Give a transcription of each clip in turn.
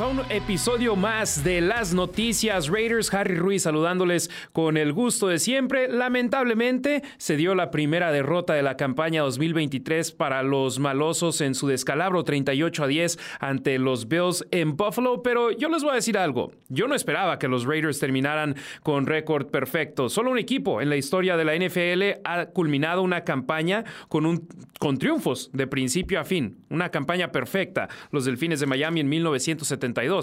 A un episodio más de las noticias Raiders. Harry Ruiz saludándoles con el gusto de siempre. Lamentablemente se dio la primera derrota de la campaña 2023 para los malosos en su descalabro 38 a 10 ante los Bills en Buffalo. Pero yo les voy a decir algo. Yo no esperaba que los Raiders terminaran con récord perfecto. Solo un equipo en la historia de la NFL ha culminado una campaña con, un, con triunfos de principio a fin. Una campaña perfecta. Los Delfines de Miami en 1970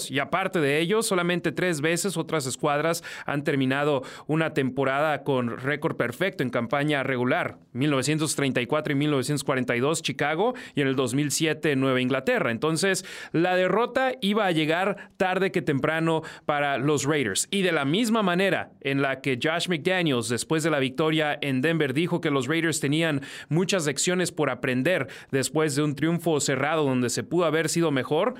y aparte de ello, solamente tres veces otras escuadras han terminado una temporada con récord perfecto en campaña regular. 1934 y 1942 Chicago y en el 2007 Nueva Inglaterra. Entonces, la derrota iba a llegar tarde que temprano para los Raiders. Y de la misma manera en la que Josh McDaniels, después de la victoria en Denver, dijo que los Raiders tenían muchas lecciones por aprender después de un triunfo cerrado donde se pudo haber sido mejor,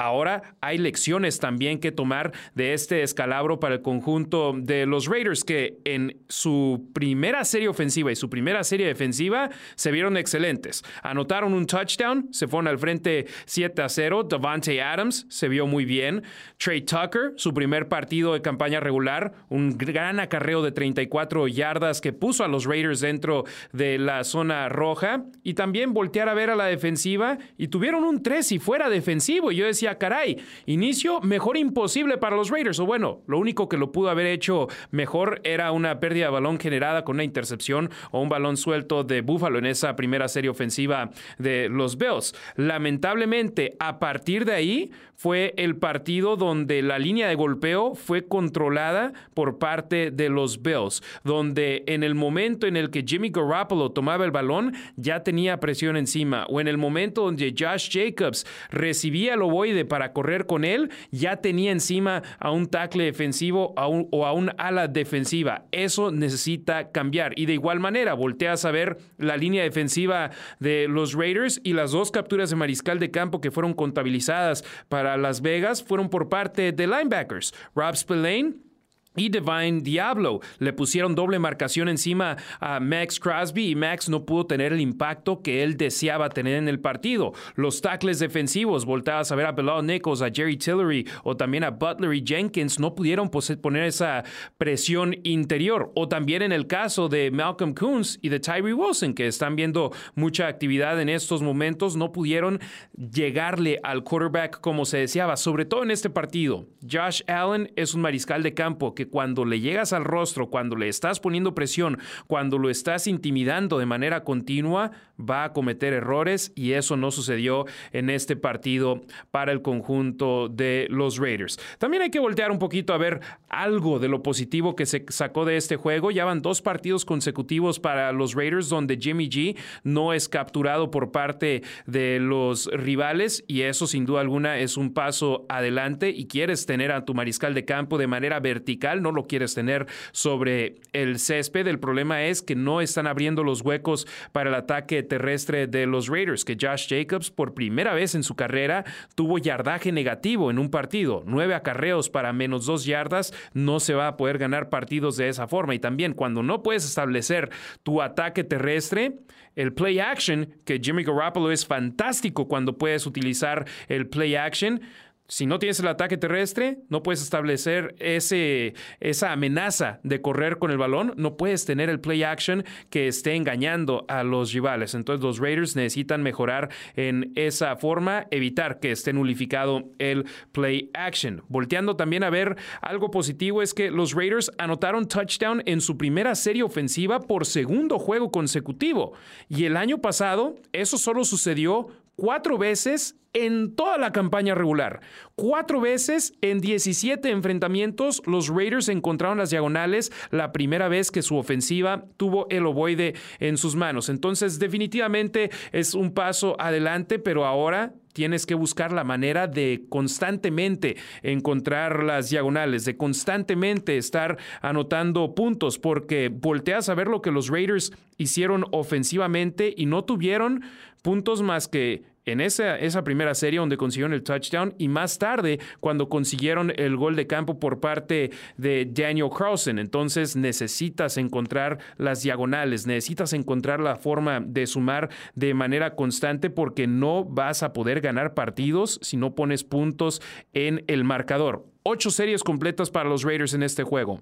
Ahora hay lecciones también que tomar de este escalabro para el conjunto de los Raiders, que en su primera serie ofensiva y su primera serie defensiva se vieron excelentes. Anotaron un touchdown, se fueron al frente 7 a 0. Davante Adams se vio muy bien. Trey Tucker, su primer partido de campaña regular, un gran acarreo de 34 yardas que puso a los Raiders dentro de la zona roja. Y también voltear a ver a la defensiva y tuvieron un 3 y fuera defensivo. Yo decía, caray, inicio mejor imposible para los Raiders. O bueno, lo único que lo pudo haber hecho mejor era una pérdida de balón generada con una intercepción o un balón suelto de Buffalo en esa primera serie ofensiva de los Bills. Lamentablemente, a partir de ahí fue el partido donde la línea de golpeo fue controlada por parte de los Bills, donde en el momento en el que Jimmy Garoppolo tomaba el balón ya tenía presión encima, o en el momento donde Josh Jacobs recibía el ovoide para correr con él, ya tenía encima a un tackle defensivo o a un ala defensiva. Eso necesita cambiar. Y de igual manera, volteas a ver la línea defensiva de los Raiders y las dos capturas de mariscal de campo que fueron contabilizadas para Las Vegas fueron por parte de linebackers. Rob Spillane y Divine Diablo. Le pusieron doble marcación encima a Max Crosby y Max no pudo tener el impacto que él deseaba tener en el partido. Los tackles defensivos, voltadas a ver a Bilal Nichols, a Jerry Tillery o también a Butler y Jenkins, no pudieron poner esa presión interior. O también en el caso de Malcolm Coons y de Tyree Wilson, que están viendo mucha actividad en estos momentos, no pudieron llegarle al quarterback como se deseaba, sobre todo en este partido. Josh Allen es un mariscal de campo que cuando le llegas al rostro, cuando le estás poniendo presión, cuando lo estás intimidando de manera continua, va a cometer errores y eso no sucedió en este partido para el conjunto de los Raiders. También hay que voltear un poquito a ver algo de lo positivo que se sacó de este juego. Ya van dos partidos consecutivos para los Raiders donde Jimmy G no es capturado por parte de los rivales y eso sin duda alguna es un paso adelante y quieres tener a tu mariscal de campo de manera vertical, no lo quieres tener sobre el césped. El problema es que no están abriendo los huecos para el ataque terrestre de los Raiders, que Josh Jacobs por primera vez en su carrera tuvo yardaje negativo en un partido, nueve acarreos para menos dos yardas, no se va a poder ganar partidos de esa forma. Y también cuando no puedes establecer tu ataque terrestre, el play action, que Jimmy Garoppolo es fantástico cuando puedes utilizar el play action, si no tienes el ataque terrestre, no puedes establecer ese, esa amenaza de correr con el balón, no puedes tener el play action que esté engañando a los rivales. Entonces los Raiders necesitan mejorar en esa forma, evitar que esté nulificado el play action. Volteando también a ver algo positivo es que los Raiders anotaron touchdown en su primera serie ofensiva por segundo juego consecutivo. Y el año pasado eso solo sucedió cuatro veces en toda la campaña regular. Cuatro veces en 17 enfrentamientos, los Raiders encontraron las diagonales la primera vez que su ofensiva tuvo el ovoide en sus manos. Entonces, definitivamente es un paso adelante, pero ahora tienes que buscar la manera de constantemente encontrar las diagonales, de constantemente estar anotando puntos, porque volteas a ver lo que los Raiders hicieron ofensivamente y no tuvieron puntos más que en esa, esa, primera serie donde consiguieron el touchdown y más tarde cuando consiguieron el gol de campo por parte de Daniel Carlson. Entonces necesitas encontrar las diagonales, necesitas encontrar la forma de sumar de manera constante porque no vas a poder ganar partidos si no pones puntos en el marcador. Ocho series completas para los Raiders en este juego.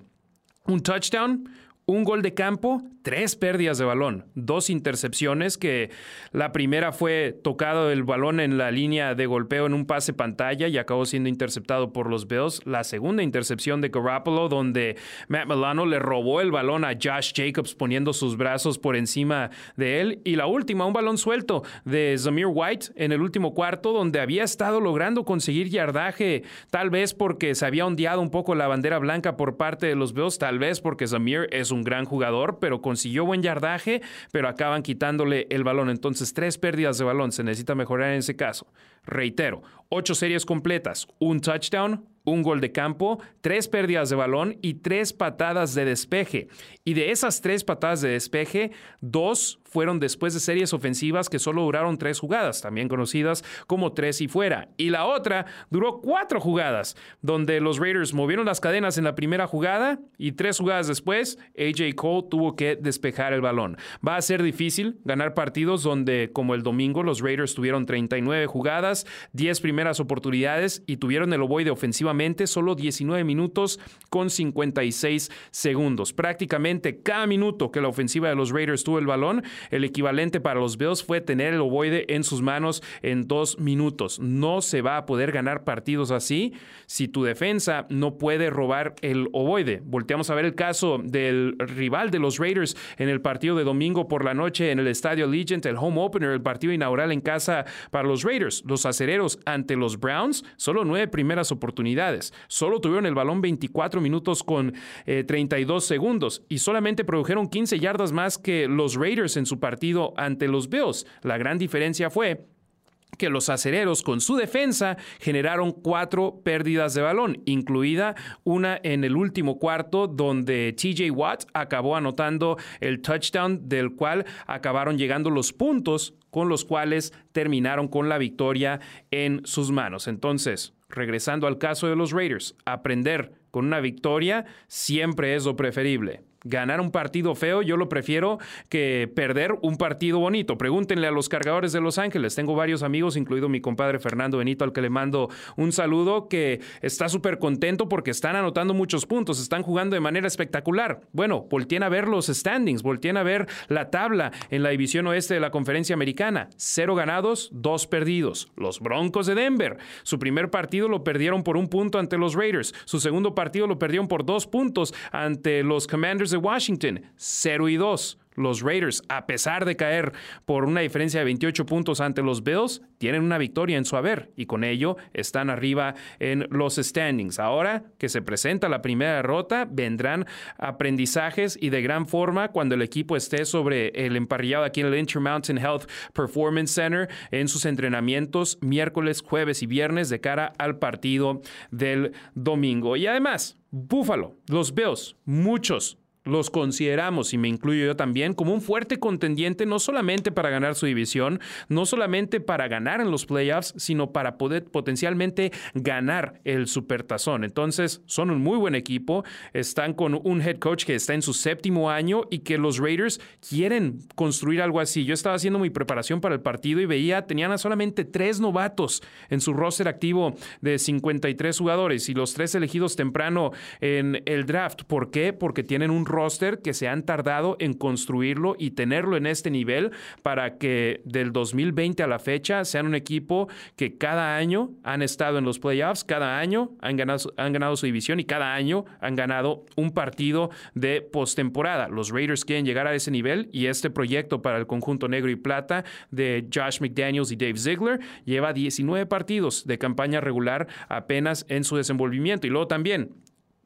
Un touchdown, un gol de campo, tres pérdidas de balón, dos intercepciones que la primera fue tocado el balón en la línea de golpeo en un pase pantalla y acabó siendo interceptado por los Bills. La segunda intercepción de Garoppolo donde Matt Milano le robó el balón a Josh Jacobs poniendo sus brazos por encima de él. Y la última, un balón suelto de Zamir White en el último cuarto donde había estado logrando conseguir yardaje, tal vez porque se había ondeado un poco la bandera blanca por parte de los Bills, tal vez porque Zamir es un gran jugador, pero consiguió buen yardaje, pero acaban quitándole el balón. Entonces, tres pérdidas de balón. Se necesita mejorar en ese caso. Reitero, ocho series completas, un touchdown, un gol de campo, tres pérdidas de balón y tres patadas de despeje. Y de esas tres patadas de despeje, dos fueron después de series ofensivas que solo duraron tres jugadas, también conocidas como tres y fuera. Y la otra duró cuatro jugadas, donde los Raiders movieron las cadenas en la primera jugada y tres jugadas después, AJ Cole tuvo que despejar el balón. Va a ser difícil ganar partidos donde, como el domingo, los Raiders tuvieron 39 jugadas, 10 primeras oportunidades y tuvieron el ovoide ofensivamente solo 19 minutos con 56 segundos. Prácticamente cada minuto que la ofensiva de los Raiders tuvo el balón, el equivalente para los Bills fue tener el ovoide en sus manos en dos minutos. No se va a poder ganar partidos así si tu defensa no puede robar el ovoide. Volteamos a ver el caso del rival de los Raiders en el partido de domingo por la noche en el Estadio Allegiant, el home opener, el partido inaugural en casa para los Raiders. Los acereros ante los Browns, solo nueve primeras oportunidades. Solo tuvieron el balón 24 minutos con 32 eh, segundos y solamente produjeron 15 yardas más que los Raiders en su partido ante los Bills. La gran diferencia fue que los acereros con su defensa generaron cuatro pérdidas de balón, incluida una en el último cuarto donde TJ Watt acabó anotando el touchdown del cual acabaron llegando los puntos con los cuales terminaron con la victoria en sus manos. Entonces, regresando al caso de los Raiders, aprender con una victoria siempre es lo preferible ganar un partido feo, yo lo prefiero que perder un partido bonito. Pregúntenle a los cargadores de Los Ángeles. Tengo varios amigos, incluido mi compadre Fernando Benito, al que le mando un saludo, que está súper contento porque están anotando muchos puntos, están jugando de manera espectacular. Bueno, volteen a ver los standings, volteen a ver la tabla en la división oeste de la conferencia americana. Cero ganados, dos perdidos. Los Broncos de Denver, su primer partido lo perdieron por un punto ante los Raiders, su segundo partido lo perdieron por dos puntos ante los Commanders de Washington, 0 y 2. Los Raiders, a pesar de caer por una diferencia de 28 puntos ante los Bills, tienen una victoria en su haber y con ello están arriba en los standings. Ahora que se presenta la primera derrota, vendrán aprendizajes y de gran forma cuando el equipo esté sobre el emparrillado aquí en el Intermountain Health Performance Center en sus entrenamientos miércoles, jueves y viernes de cara al partido del domingo. Y además, Buffalo, los Bills, muchos los consideramos, y me incluyo yo también, como un fuerte contendiente no solamente para ganar su división, no solamente para ganar en los playoffs, sino para poder potencialmente ganar el supertazón. Entonces, son un muy buen equipo, están con un head coach que está en su séptimo año y que los Raiders quieren construir algo así. Yo estaba haciendo mi preparación para el partido y veía, tenían solamente tres novatos en su roster activo de 53 jugadores y los tres elegidos temprano en el draft. ¿Por qué? Porque tienen un roster que se han tardado en construirlo y tenerlo en este nivel para que del 2020 a la fecha sean un equipo que cada año han estado en los playoffs, cada año han ganado, han ganado su división y cada año han ganado un partido de postemporada. Los Raiders quieren llegar a ese nivel y este proyecto para el conjunto negro y plata de Josh McDaniels y Dave Ziegler lleva 19 partidos de campaña regular apenas en su desenvolvimiento. Y luego también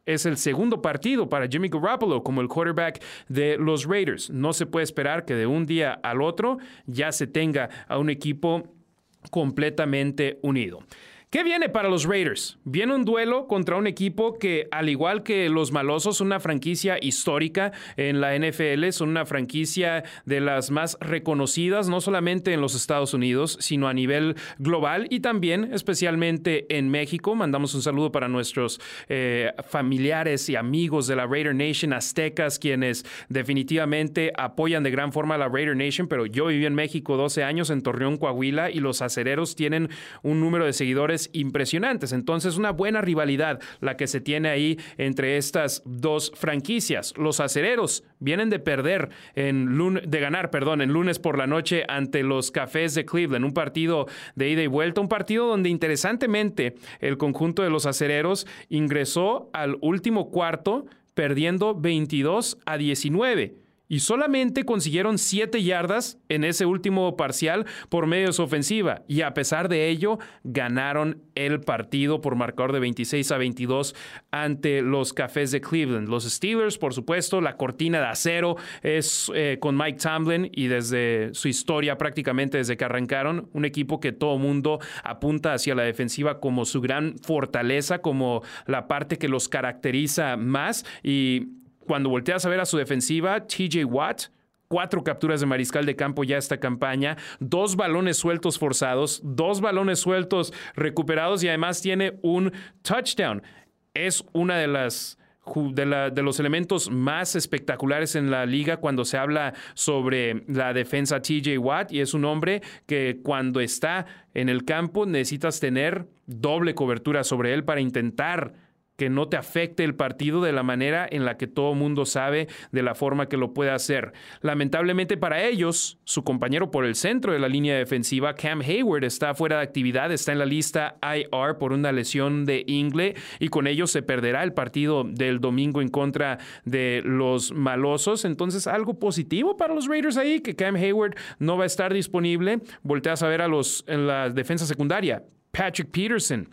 es el segundo partido para Jimmy Garoppolo como el quarterback de los Raiders. No se puede esperar que de un día al otro ya se tenga a un equipo completamente unido. ¿Qué viene para los Raiders? Viene un duelo contra un equipo que, al igual que los Malosos, una franquicia histórica en la NFL, son una franquicia de las más reconocidas, no solamente en los Estados Unidos, sino a nivel global y también especialmente en México. Mandamos un saludo para nuestros eh, familiares y amigos de la Raider Nation aztecas, quienes definitivamente apoyan de gran forma la Raider Nation, pero yo viví en México 12 años, en Torreón, Coahuila, y los acereros tienen un número de seguidores impresionantes. Entonces, una buena rivalidad la que se tiene ahí entre estas dos franquicias. Los acereros vienen de perder en de ganar, perdón, en lunes por la noche ante los Cafés de Cleveland, un partido de ida y vuelta, un partido donde interesantemente el conjunto de los acereros ingresó al último cuarto perdiendo 22 a 19 y solamente consiguieron 7 yardas en ese último parcial por medio de su ofensiva. Y a pesar de ello, ganaron el partido por marcador de 26 a 22 ante los Cafés de Cleveland. Los Steelers, por supuesto, la cortina de acero es eh, con Mike Tomlin y desde su historia prácticamente desde que arrancaron, un equipo que todo mundo apunta hacia la defensiva como su gran fortaleza, como la parte que los caracteriza más y cuando volteas a ver a su defensiva, TJ Watt, cuatro capturas de mariscal de campo ya esta campaña, dos balones sueltos forzados, dos balones sueltos recuperados y además tiene un touchdown. Es una de las de, de, los elementos más espectaculares en la liga cuando se habla sobre la defensa TJ Watt y es un hombre que cuando está en el campo necesitas tener doble cobertura sobre él para intentar que no te afecte el partido de la manera en la que todo mundo sabe, de la forma que lo puede hacer. Lamentablemente para ellos, su compañero por el centro de la línea defensiva, Cam Hayward, está fuera de actividad, está en la lista IR por una lesión de ingle y con ello se perderá el partido del domingo en contra de los malosos. Entonces, algo positivo para los Raiders ahí, que Cam Hayward no va a estar disponible. Volteas a ver a los en la defensa secundaria. Patrick Peterson,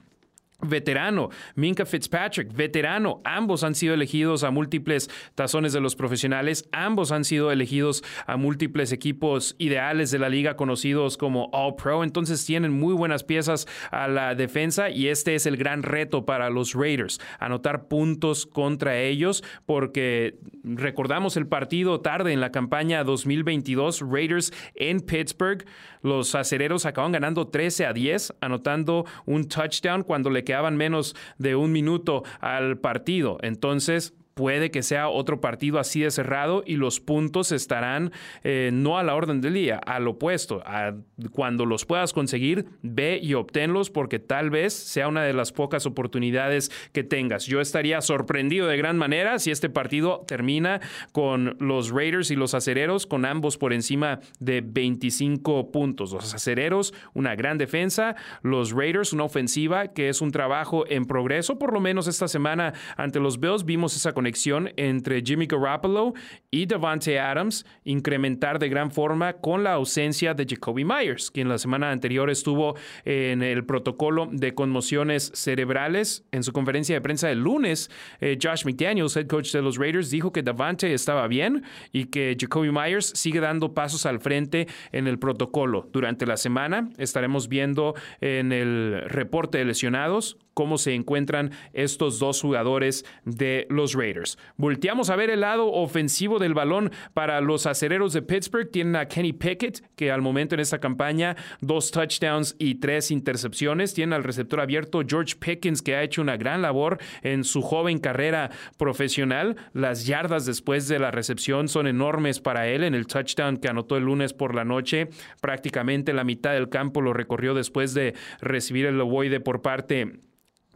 veterano, Minka Fitzpatrick, veterano, ambos han sido elegidos a múltiples tazones de los profesionales, ambos han sido elegidos a múltiples equipos ideales de la liga conocidos como All Pro, entonces tienen muy buenas piezas a la defensa y este es el gran reto para los Raiders, anotar puntos contra ellos porque recordamos el partido tarde en la campaña 2022 Raiders en Pittsburgh, los acereros acaban ganando 13 a 10, anotando un touchdown cuando le quedaban menos de un minuto al partido. Entonces, puede que sea otro partido así de cerrado y los puntos estarán eh, no a la orden del día, al opuesto. cuando los puedas conseguir, ve y obténlos porque tal vez sea una de las pocas oportunidades que tengas. Yo estaría sorprendido de gran manera si este partido termina con los Raiders y los acereros con ambos por encima de 25 puntos. Los acereros, una gran defensa, los Raiders, una ofensiva que es un trabajo en progreso, por lo menos esta semana ante los Bills vimos esa conexión entre Jimmy Garoppolo y Devante Adams incrementar de gran forma con la ausencia de Jacoby Myers, quien la semana anterior estuvo en el protocolo de conmociones cerebrales. En su conferencia de prensa el lunes, eh, Josh McDaniels, head coach de los Raiders, dijo que Devante estaba bien y que Jacoby Myers sigue dando pasos al frente en el protocolo. Durante la semana estaremos viendo en el reporte de lesionados cómo se encuentran estos dos jugadores de los Raiders. Volteamos a ver el lado ofensivo del balón para los acereros de Pittsburgh. Tienen a Kenny Pickett, que al momento en esta campaña, dos touchdowns y tres intercepciones. Tienen al receptor abierto George Pickens, que ha hecho una gran labor en su joven carrera profesional. Las yardas después de la recepción son enormes para él en el touchdown que anotó el lunes por la noche. Prácticamente la mitad del campo lo recorrió después de recibir el ovoide por parte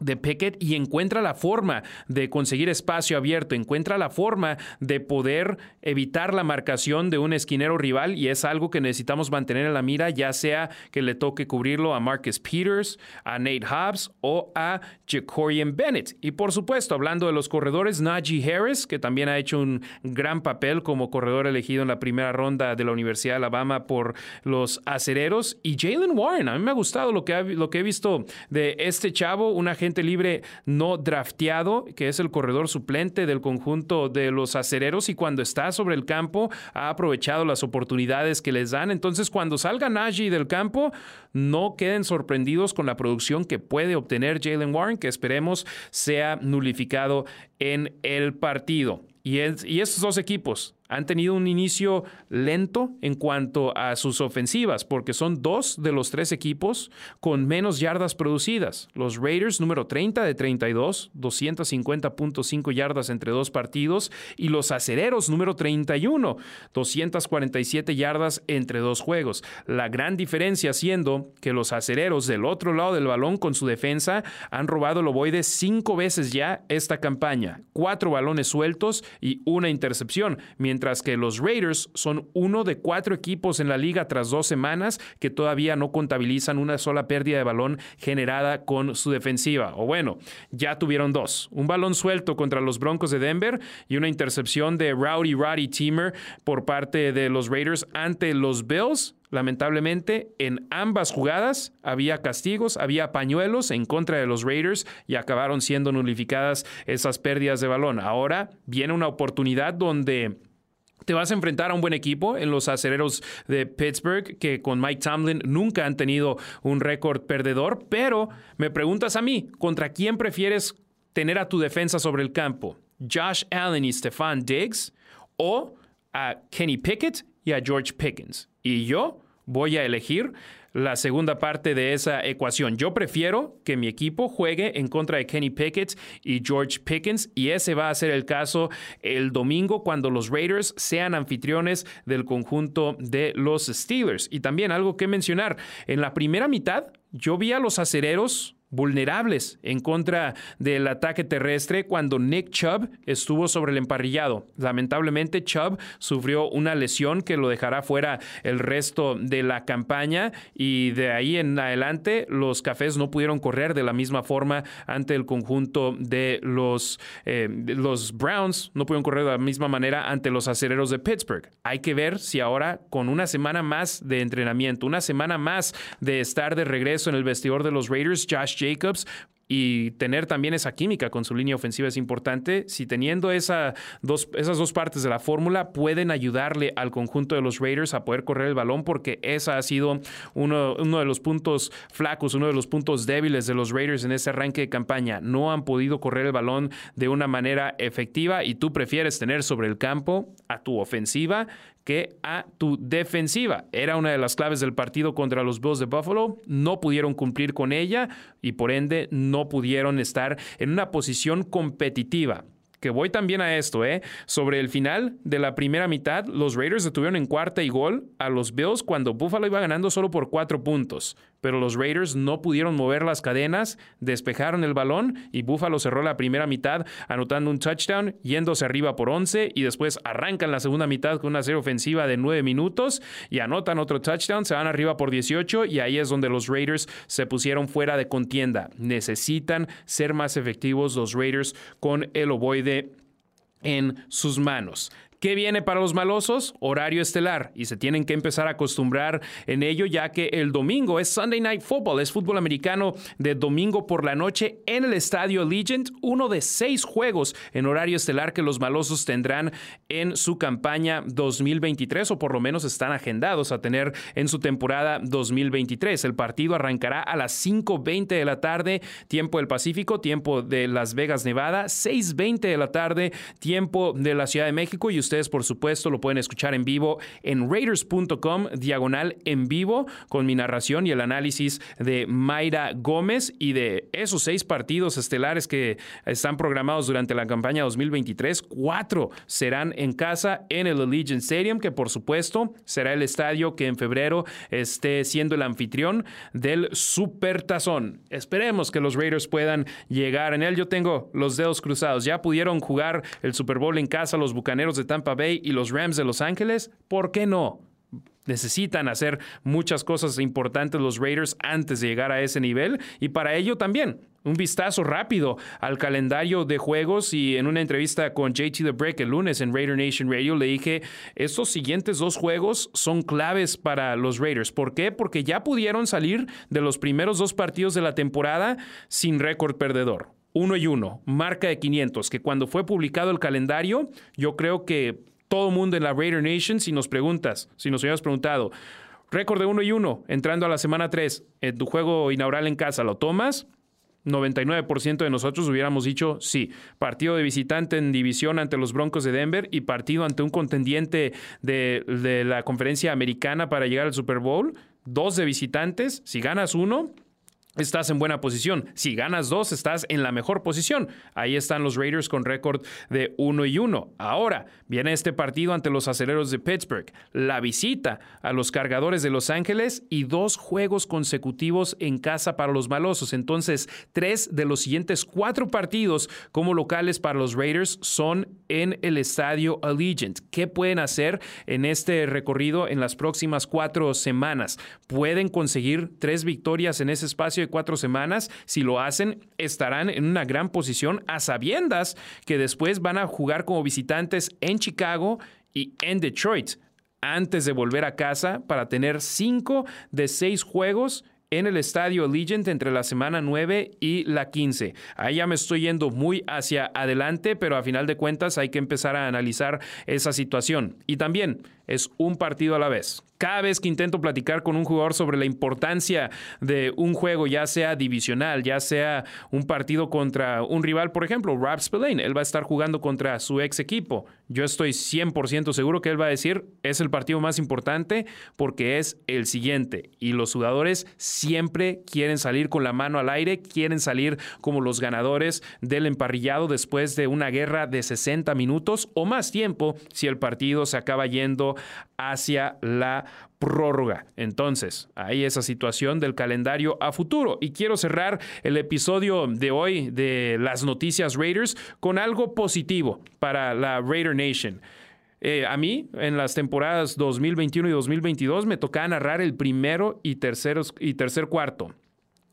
de Pickett y encuentra la forma de conseguir espacio abierto, encuentra la forma de poder evitar la marcación de un esquinero rival y es algo que necesitamos mantener en la mira, ya sea que le toque cubrirlo a Marcus Peters, a Nate Hobbs o a Jacorian Bennett. Y por supuesto, hablando de los corredores, Najee Harris, que también ha hecho un gran papel como corredor elegido en la primera ronda de la Universidad de Alabama por los acereros, y Jalen Warren. A mí me ha gustado lo que, lo que he visto de este chavo, una libre no drafteado, que es el corredor suplente del conjunto de los acereros y cuando está sobre el campo ha aprovechado las oportunidades que les dan. Entonces, cuando salga Najee del campo, no queden sorprendidos con la producción que puede obtener Jalen Warren, que esperemos sea nulificado en el partido. Y, y estos dos equipos, han tenido un inicio lento en cuanto a sus ofensivas, porque son dos de los tres equipos con menos yardas producidas. Los Raiders, número 30 de 32, 250.5 yardas entre dos partidos, y los Acereros, número 31, 247 yardas entre dos juegos. La gran diferencia siendo que los Acereros del otro lado del balón con su defensa han robado el ovoide cinco veces ya esta campaña, cuatro balones sueltos y una intercepción, mientras mientras que los Raiders son uno de cuatro equipos en la liga tras dos semanas que todavía no contabilizan una sola pérdida de balón generada con su defensiva. O bueno, ya tuvieron dos. Un balón suelto contra los Broncos de Denver y una intercepción de Rowdy Roddy Teamer por parte de los Raiders ante los Bills Lamentablemente, en ambas jugadas había castigos, había pañuelos en contra de los Raiders y acabaron siendo nulificadas esas pérdidas de balón. Ahora viene una oportunidad donde te vas a enfrentar a un buen equipo en los acereros de Pittsburgh, que con Mike Tomlin nunca han tenido un récord perdedor, pero me preguntas a mí, ¿contra quién prefieres tener a tu defensa sobre el campo? ¿Josh Allen y Stefan Diggs? ¿O a Kenny Pickett y a George Pickens? Y yo voy a elegir la segunda parte de esa ecuación. Yo prefiero que mi equipo juegue en contra de Kenny Pickett y George Pickens y ese va a ser el caso el domingo cuando los Raiders sean anfitriones del conjunto de los Steelers. Y también algo que mencionar, en la primera mitad yo vi a los acereros vulnerables en contra del ataque terrestre cuando Nick Chubb estuvo sobre el emparrillado. Lamentablemente Chubb sufrió una lesión que lo dejará fuera el resto de la campaña y de ahí en adelante los cafés no pudieron correr de la misma forma ante el conjunto de los, eh, los Browns, no pudieron correr de la misma manera ante los acereros de Pittsburgh. Hay que ver si ahora con una semana más de entrenamiento, una semana más de estar de regreso en el vestidor de los Raiders, Josh Jacobs y tener también esa química con su línea ofensiva es importante. Si teniendo esa dos, esas dos partes de la fórmula pueden ayudarle al conjunto de los Raiders a poder correr el balón, porque esa ha sido uno, uno de los puntos flacos, uno de los puntos débiles de los Raiders en ese arranque de campaña. No han podido correr el balón de una manera efectiva y tú prefieres tener sobre el campo a tu ofensiva que a tu defensiva. Era una de las claves del partido contra los Bills de Buffalo. No pudieron cumplir con ella y por ende no pudieron estar en una posición competitiva que voy también a esto, ¿eh? Sobre el final de la primera mitad, los Raiders detuvieron en cuarta y gol a los Bills cuando Buffalo iba ganando solo por cuatro puntos pero los Raiders no pudieron mover las cadenas, despejaron el balón y Buffalo cerró la primera mitad anotando un touchdown, yéndose arriba por 11 y después arrancan la segunda mitad con una serie ofensiva de 9 minutos y anotan otro touchdown, se van arriba por 18 y ahí es donde los Raiders se pusieron fuera de contienda. Necesitan ser más efectivos los Raiders con el ovoide en sus manos. ¿Qué viene para los malosos? Horario estelar. Y se tienen que empezar a acostumbrar en ello ya que el domingo es Sunday Night Football, es fútbol americano de domingo por la noche en el estadio Legend, uno de seis juegos en horario estelar que los malosos tendrán en su campaña 2023 o por lo menos están agendados a tener en su temporada 2023. El partido arrancará a las 5.20 de la tarde, tiempo del Pacífico, tiempo de Las Vegas, Nevada, 6.20 de la tarde, tiempo de la Ciudad de México. Y usted ustedes, por supuesto, lo pueden escuchar en vivo en raiders.com, diagonal en vivo, con mi narración y el análisis de Mayra Gómez y de esos seis partidos estelares que están programados durante la campaña 2023. Cuatro serán en casa en el Allegiant Stadium, que por supuesto será el estadio que en febrero esté siendo el anfitrión del Supertazón. Esperemos que los Raiders puedan llegar en él. Yo tengo los dedos cruzados. Ya pudieron jugar el Super Bowl en casa los Bucaneros de Tampa Bay y los Rams de Los Ángeles. ¿Por qué no? Necesitan hacer muchas cosas importantes los Raiders antes de llegar a ese nivel y para ello también un vistazo rápido al calendario de juegos y en una entrevista con JT The Break el lunes en Raider Nation Radio le dije, estos siguientes dos juegos son claves para los Raiders. ¿Por qué? Porque ya pudieron salir de los primeros dos partidos de la temporada sin récord perdedor. Uno y uno, marca de 500, que cuando fue publicado el calendario, yo creo que todo mundo en la Raider Nation, si nos preguntas, si nos hubieras preguntado, récord de uno y uno, entrando a la semana 3, en tu juego inaugural en casa, ¿lo tomas? 99% de nosotros hubiéramos dicho sí. Partido de visitante en división ante los Broncos de Denver y partido ante un contendiente de, de la conferencia americana para llegar al Super Bowl. Dos de visitantes. Si ganas uno, estás en buena posición. Si ganas dos, estás en la mejor posición. Ahí están los Raiders con récord de 1 y 1. Ahora viene este partido ante los aceleros de Pittsburgh, la visita a los cargadores de Los Ángeles y dos juegos consecutivos en casa para los malosos. Entonces, tres de los siguientes cuatro partidos como locales para los Raiders son en el estadio Allegiant. ¿Qué pueden hacer en este recorrido en las próximas cuatro semanas? Pueden conseguir tres victorias en ese espacio de cuatro semanas. Si lo hacen, estarán en una gran posición a sabiendas que después van a jugar como visitantes en Chicago y en Detroit antes de volver a casa para tener cinco de seis juegos en el estadio Allegiant entre la semana 9 y la 15. Ahí ya me estoy yendo muy hacia adelante, pero a final de cuentas hay que empezar a analizar esa situación. Y también es un partido a la vez. Cada vez que intento platicar con un jugador sobre la importancia de un juego, ya sea divisional, ya sea un partido contra un rival, por ejemplo, Rob Spillane, él va a estar jugando contra su ex equipo. Yo estoy 100% seguro que él va a decir, es el partido más importante porque es el siguiente. Y los jugadores siempre quieren salir con la mano al aire, quieren salir como los ganadores del emparrillado después de una guerra de 60 minutos o más tiempo si el partido se acaba yendo hacia la prórroga. Entonces, hay esa situación del calendario a futuro. Y quiero cerrar el episodio de hoy de las noticias Raiders con algo positivo para la Raider Nation. Eh, a mí, en las temporadas 2021 y 2022, me tocaba narrar el primero y, y tercer cuarto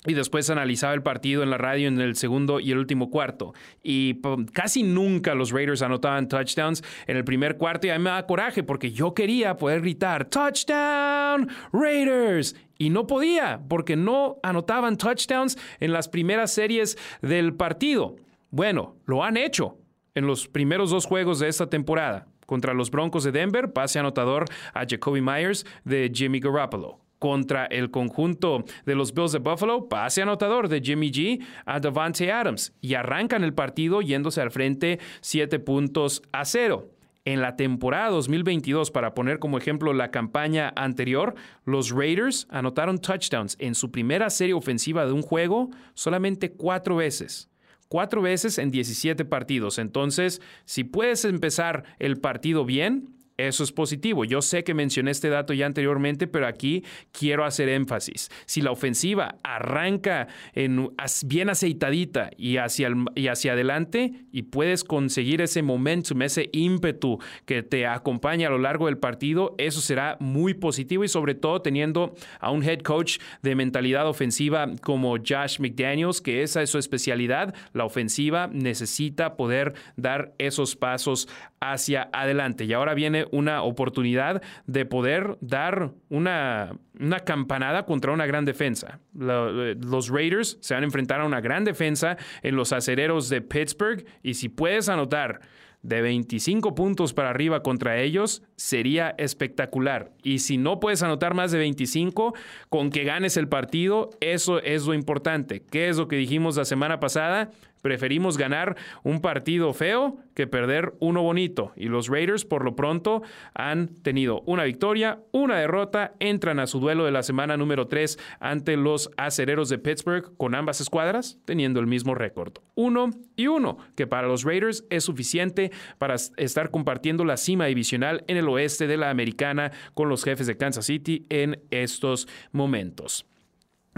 y después analizaba el partido en la radio en el segundo y el último cuarto. Y casi nunca los Raiders anotaban touchdowns en el primer cuarto y a mí me da coraje porque yo quería poder gritar touchdown Raiders y no podía porque no anotaban touchdowns en las primeras series del partido. Bueno, lo han hecho en los primeros dos juegos de esta temporada. Contra los Broncos de Denver, pase anotador a Jacoby Myers de Jimmy Garoppolo contra el conjunto de los Bills de Buffalo, pase anotador de Jimmy G a Davante Adams y arrancan el partido yéndose al frente 7 puntos a 0. En la temporada 2022, para poner como ejemplo la campaña anterior, los Raiders anotaron touchdowns en su primera serie ofensiva de un juego solamente cuatro veces. Cuatro veces en 17 partidos. Entonces, si puedes empezar el partido bien, eso es positivo. Yo sé que mencioné este dato ya anteriormente, pero aquí quiero hacer énfasis. Si la ofensiva arranca en, bien aceitadita y hacia, y hacia adelante y puedes conseguir ese momentum, ese ímpetu que te acompaña a lo largo del partido, eso será muy positivo y sobre todo teniendo a un head coach de mentalidad ofensiva como Josh McDaniels, que esa es su especialidad. La ofensiva necesita poder dar esos pasos hacia adelante. Y ahora viene una oportunidad de poder dar una, una campanada contra una gran defensa. los Raiders se van a enfrentar a una gran defensa en los acereros de Pittsburgh y si puedes anotar de 25 puntos para arriba contra ellos sería espectacular. Y si no puedes anotar más de 25, con que ganes el partido, eso es lo importante. ¿Qué es lo que dijimos la semana pasada? Preferimos ganar un partido feo que perder uno bonito. Y los Raiders, por lo pronto, han tenido una victoria, una derrota, entran a su duelo de la semana número 3 ante los acereros de Pittsburgh con ambas escuadras teniendo el mismo récord. Uno y uno, que para los Raiders es suficiente para estar compartiendo la cima divisional en el oeste de la americana con los jefes de Kansas City en estos momentos.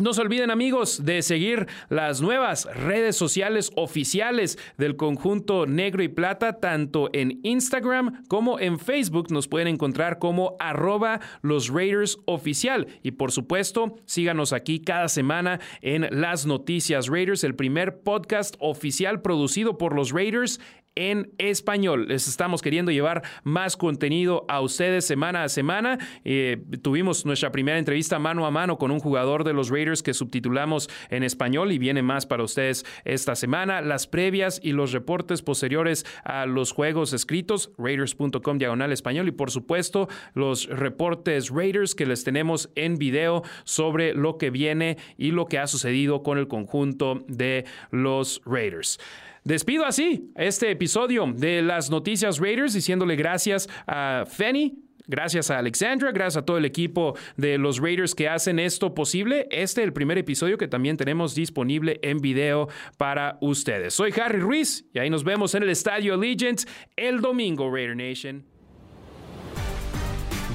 No se olviden amigos de seguir las nuevas redes sociales oficiales del conjunto negro y plata, tanto en Instagram como en Facebook. Nos pueden encontrar como arroba los Raiders oficial. Y por supuesto, síganos aquí cada semana en Las Noticias Raiders, el primer podcast oficial producido por los Raiders en español. Les estamos queriendo llevar más contenido a ustedes semana a semana. Eh, tuvimos nuestra primera entrevista mano a mano con un jugador de los Raiders que subtitulamos en español y viene más para ustedes esta semana. Las previas y los reportes posteriores a los juegos escritos, raiders.com diagonal español y por supuesto los reportes Raiders que les tenemos en video sobre lo que viene y lo que ha sucedido con el conjunto de los Raiders. Despido así este episodio de las noticias Raiders diciéndole gracias a Fenny, Gracias a Alexandra, gracias a todo el equipo de los Raiders que hacen esto posible. Este es el primer episodio que también tenemos disponible en video para ustedes. Soy Harry Ruiz y ahí nos vemos en el Estadio Allegiant el domingo, Raider Nation.